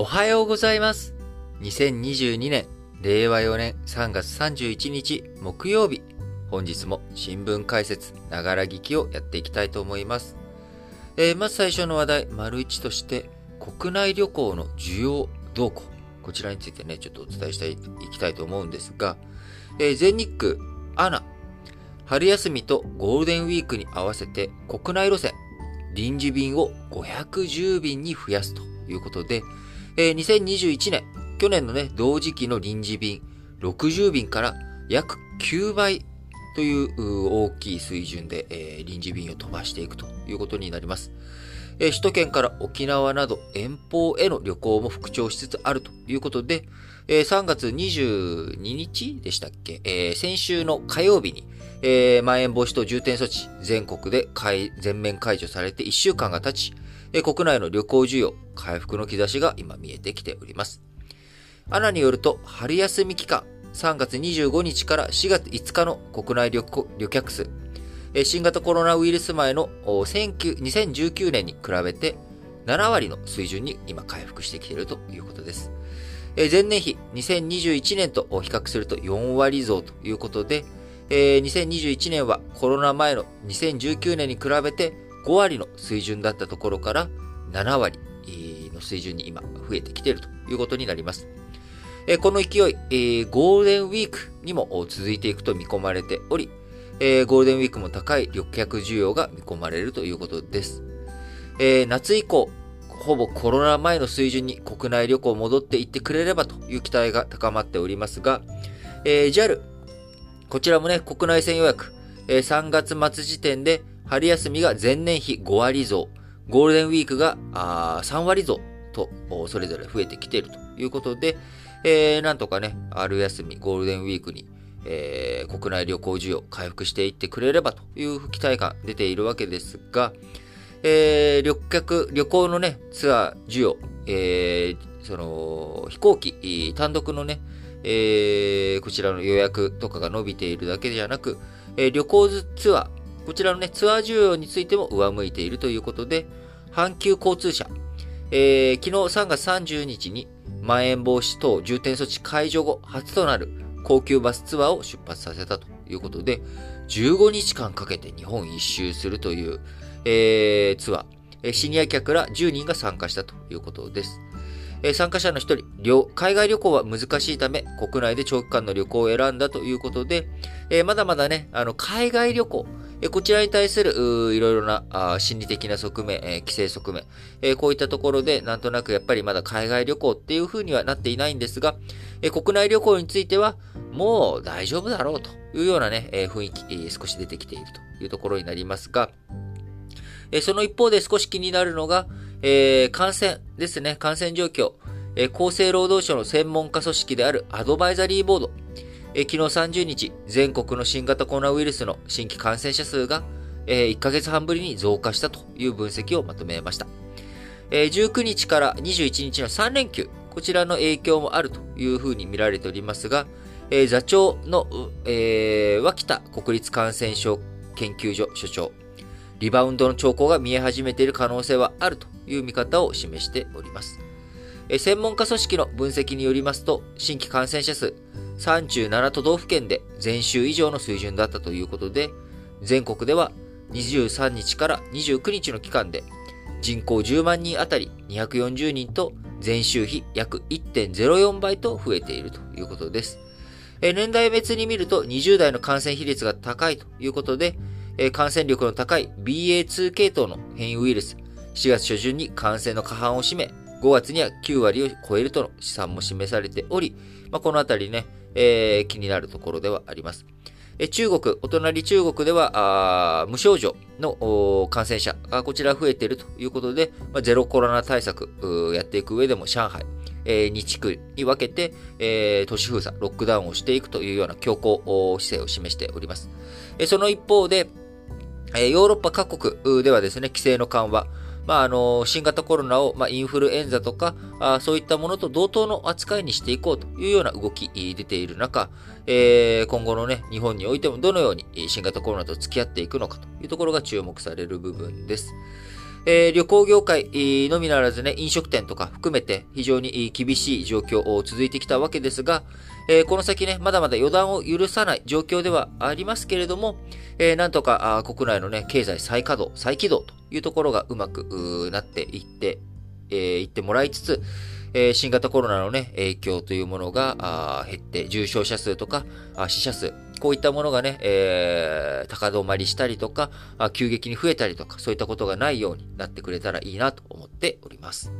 おはようございます。2022年、令和4年3月31日木曜日。本日も新聞解説、ながら聞きをやっていきたいと思います。えーまず最初の話題、丸一として、国内旅行の需要動向。こちらについてね、ちょっとお伝えしていきたいと思うんですが、えー全日空、アナ、春休みとゴールデンウィークに合わせて国内路線、臨時便を510便に増やすということで、えー2021年、去年のね、同時期の臨時便60便から約9倍という大きい水準で、えー臨時便を飛ばしていくということになります。えー首都圏から沖縄など遠方への旅行も復調しつつあるということで、えー3月22日でしたっけ、えー先週の火曜日に、えーまん延防止等重点措置全国で全面解除されて1週間が経ち、国内の旅行需要回復の兆しが今見えてきております。アナによると、春休み期間、3月25日から4月5日の国内旅行旅客数、新型コロナウイルス前の2019年に比べて7割の水準に今回復してきているということです。前年比2021年と比較すると4割増ということで、2021年はコロナ前の2019年に比べて5割の水準だったところから7割の水準に今増えてきているということになります。この勢い、ゴールデンウィークにも続いていくと見込まれており、ゴールデンウィークも高い旅客需要が見込まれるということです。夏以降、ほぼコロナ前の水準に国内旅行戻っていってくれればという期待が高まっておりますが、え JAL、こちらもね、国内線予約、えー3月末時点で春休みが前年比5割増、ゴールデンウィークがあ3割増と、それぞれ増えてきているということで、えーなんとかね、春休み、ゴールデンウィークに、えー国内旅行需要回復していってくれればという期待感出ているわけですが、えー旅客、旅行のね、ツアー需要、えーその、飛行機、単独のね、えーこちらの予約とかが伸びているだけじゃなく、えー旅行ツアー、こちらのね、ツアー需要についても上向いているということで、阪急交通社、えー昨日3月30日に、まん延防止等重点措置解除後初となる高級バスツアーを出発させたということで、15日間かけて日本一周するという、えーツアー、シニア客ら10人が参加したということです。え参加者の一人、海外旅行は難しいため、国内で長期間の旅行を選んだということで、えまだまだね、あの、海外旅行、こちらに対する、いろいろな心理的な側面、え規制側面、えこういったところで、なんとなくやっぱりまだ海外旅行っていう風にはなっていないんですが、え国内旅行については、もう大丈夫だろうというようなね、え雰囲気、少し出てきているというところになりますが、えその一方で少し気になるのが、え感染ですね、感染状況。え厚生労働省の専門家組織であるアドバイザリーボード。え昨日30日、全国の新型コロナウイルスの新規感染者数が、え1ヶ月半ぶりに増加したという分析をまとめました。えー19日から21日の3連休、こちらの影響もあるというふうに見られておりますが、え座長の、えー脇田国立感染症研究所所長、リバウンドの兆候が見え始めている可能性はあるという見方を示しております。え専門家組織の分析によりますと、新規感染者数37都道府県で前週以上の水準だったということで、全国では23日から29日の期間で人口10万人あたり240人と前週比約1.04倍と増えているということです。年代別に見ると20代の感染比率が高いということで、感染力の高い BA.2 系統の変異ウイルス、4月初旬に感染の過半を占め、5月には9割を超えるとの試算も示されており、まあ、このあたりね、えー気になるところではあります。中国、お隣中国では、無症状の感染者がこちら増えているということで、まあ、ゼロコロナ対策うーやっていく上でも上海、えー、2地区に分けて、えー都市封鎖、ロックダウンをしていくというような強硬姿勢を示しております。その一方で、ヨーロッパ各国ではですね、規制の緩和、まあ、あの、新型コロナを、まあ、インフルエンザとか、あそういったものと同等の扱いにしていこうというような動き出ている中、えー今後のね、日本においてもどのように新型コロナと付き合っていくのかというところが注目される部分です。えー、旅行業界のみならずね、飲食店とか含めて非常に厳しい状況を続いてきたわけですが、えー、この先ね、まだまだ予断を許さない状況ではありますけれども、えー、なんとか国内のね、経済再稼働、再起動というところがうまくなっていって、えー、いってもらいつつ、え、新型コロナのね、影響というものが減って、重症者数とか死者数、こういったものがね、えー、高止まりしたりとか、急激に増えたりとか、そういったことがないようになってくれたらいいなと思っております。